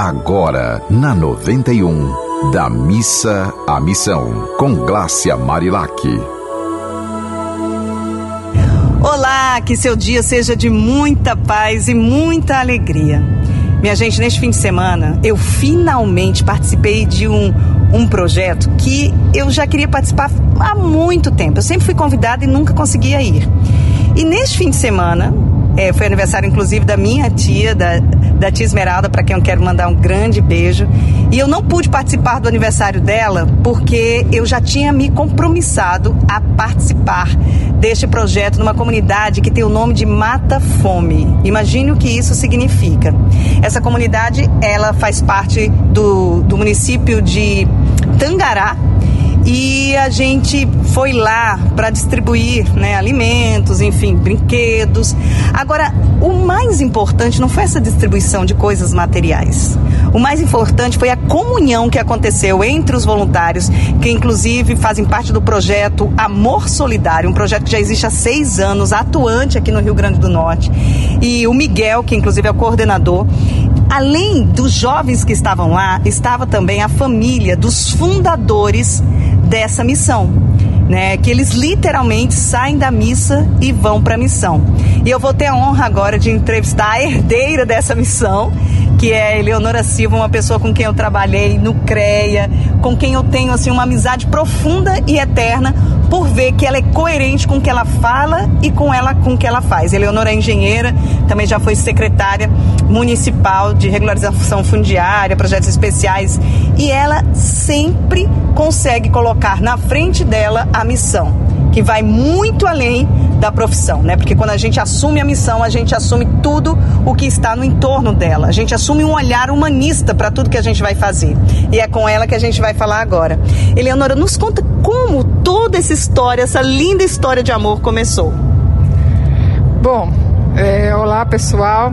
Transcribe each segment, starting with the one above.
Agora, na 91, da missa à missão, com Glácia Marilac. Olá, que seu dia seja de muita paz e muita alegria. Minha gente, neste fim de semana, eu finalmente participei de um, um projeto que eu já queria participar há muito tempo. Eu sempre fui convidada e nunca conseguia ir. E neste fim de semana, é, foi aniversário inclusive da minha tia, da, da tia Esmeralda, para quem eu quero mandar um grande beijo. E eu não pude participar do aniversário dela porque eu já tinha me compromissado a participar deste projeto numa comunidade que tem o nome de Mata Fome. Imagine o que isso significa. Essa comunidade, ela faz parte do, do município de Tangará, e a gente foi lá para distribuir né, alimentos, enfim, brinquedos. Agora, o mais importante não foi essa distribuição de coisas materiais. O mais importante foi a comunhão que aconteceu entre os voluntários, que inclusive fazem parte do projeto Amor Solidário, um projeto que já existe há seis anos, atuante aqui no Rio Grande do Norte. E o Miguel, que inclusive é o coordenador, além dos jovens que estavam lá, estava também a família dos fundadores dessa missão. Né, que eles literalmente saem da missa e vão para a missão. E eu vou ter a honra agora de entrevistar a herdeira dessa missão, que é Eleonora Silva, uma pessoa com quem eu trabalhei no CREA, com quem eu tenho assim uma amizade profunda e eterna, por ver que ela é coerente com o que ela fala e com ela com o que ela faz. Eleonora é engenheira, também já foi secretária municipal de regularização fundiária, projetos especiais, e ela sempre consegue colocar na frente dela a missão, que vai muito além da profissão, né? Porque quando a gente assume a missão, a gente assume tudo o que está no entorno dela. A gente assume um olhar humanista para tudo que a gente vai fazer. E é com ela que a gente vai falar agora. Eleonora, nos conta como toda essa história, essa linda história de amor começou. Bom, é, olá pessoal.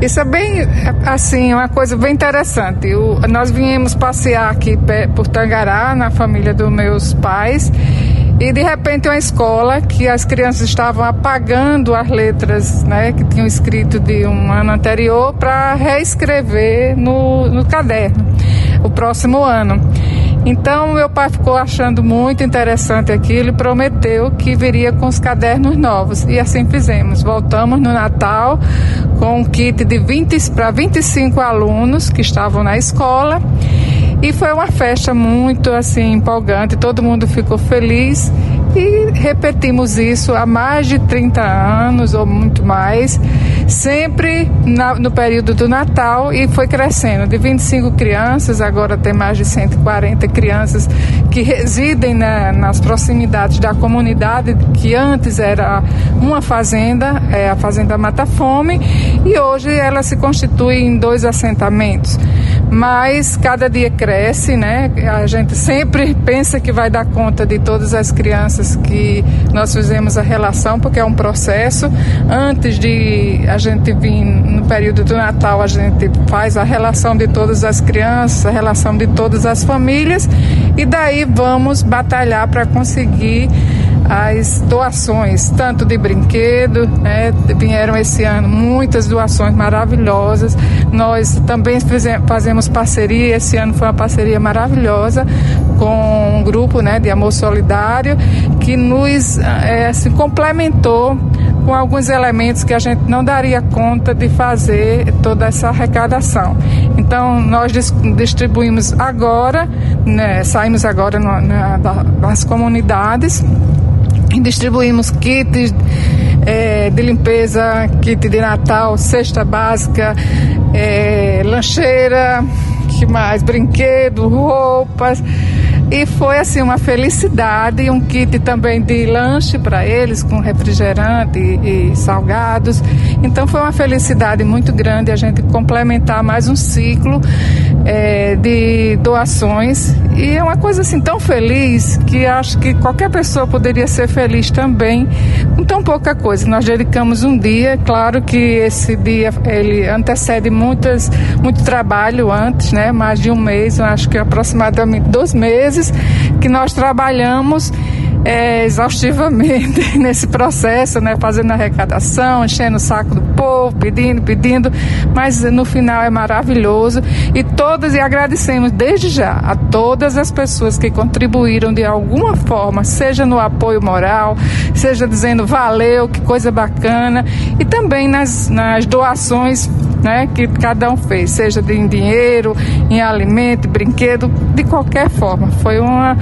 Isso é bem, assim, uma coisa bem interessante. O, nós viemos passear aqui por Tangará, na família dos meus pais, e de repente uma escola que as crianças estavam apagando as letras né, que tinham escrito de um ano anterior para reescrever no, no caderno o próximo ano. Então meu pai ficou achando muito interessante aquilo e prometeu que viria com os cadernos novos. E assim fizemos. Voltamos no Natal com um kit de 20 para 25 alunos que estavam na escola e foi uma festa muito assim empolgante, todo mundo ficou feliz. E repetimos isso há mais de 30 anos ou muito mais, sempre na, no período do Natal. E foi crescendo. De 25 crianças, agora tem mais de 140 crianças que residem na, nas proximidades da comunidade, que antes era uma fazenda, é a Fazenda Mata Fome, e hoje ela se constitui em dois assentamentos mas cada dia cresce, né? A gente sempre pensa que vai dar conta de todas as crianças que nós fizemos a relação, porque é um processo. Antes de a gente vir no período do Natal, a gente faz a relação de todas as crianças, a relação de todas as famílias, e daí vamos batalhar para conseguir as doações, tanto de brinquedo, né, vieram esse ano muitas doações maravilhosas. Nós também fazemos parceria, esse ano foi uma parceria maravilhosa com um grupo né, de amor solidário que nos é, se complementou com alguns elementos que a gente não daria conta de fazer toda essa arrecadação. Então, nós distribuímos agora, né, saímos agora no, na, das comunidades distribuímos kits é, de limpeza, kit de Natal, cesta básica, é, lancheira, que mais? Brinquedo, roupas. E foi assim uma felicidade, um kit também de lanche para eles, com refrigerante e, e, salgados. Então foi uma felicidade muito grande a gente complementar mais um ciclo é, de doações. E é uma coisa assim tão feliz que acho que qualquer pessoa poderia ser feliz também com tão pouca coisa. Nós dedicamos um dia, claro que esse dia ele antecede muitas, muito trabalho antes, né? Mais de um mês, eu acho que aproximadamente dois meses que nós trabalhamos é, exaustivamente nesse processo, né? Fazendo arrecadação, enchendo o saco do povo, pedindo, pedindo, mas no final é maravilhoso e todas e agradecemos desde já a todas as pessoas que contribuíram de alguma forma, seja no apoio moral, seja dizendo valeu, que coisa bacana, e também nas, nas doações né, que cada um fez, seja em dinheiro, em alimento, brinquedo, de qualquer forma. Foi uma,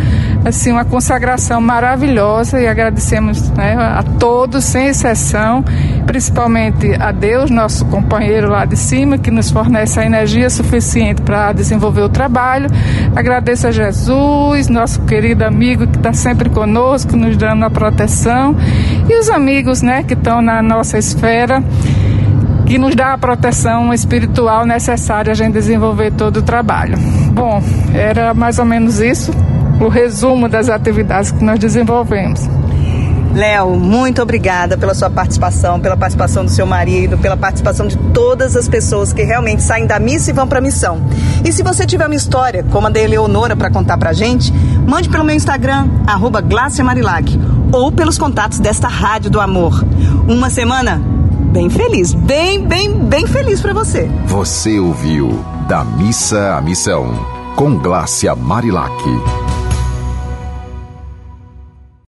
assim, uma consagração maravilhosa e agradecemos né, a todos, sem exceção, principalmente a Deus, nosso companheiro lá de cima, que nos fornece a energia suficiente para desenvolver o trabalho. Agradeço a Jesus, nosso querido amigo que está sempre conosco, nos dando a proteção, e os amigos né, que estão na nossa esfera que nos dá a proteção espiritual necessária a gente desenvolver todo o trabalho. Bom, era mais ou menos isso, o resumo das atividades que nós desenvolvemos. Léo, muito obrigada pela sua participação, pela participação do seu marido, pela participação de todas as pessoas que realmente saem da missa e vão para a missão. E se você tiver uma história, como a da Eleonora, para contar para gente, mande pelo meu Instagram, arroba Marilac, ou pelos contatos desta Rádio do Amor. Uma semana bem feliz, bem, bem, bem feliz para você. Você ouviu Da Missa à Missão, com Glácia Marilac.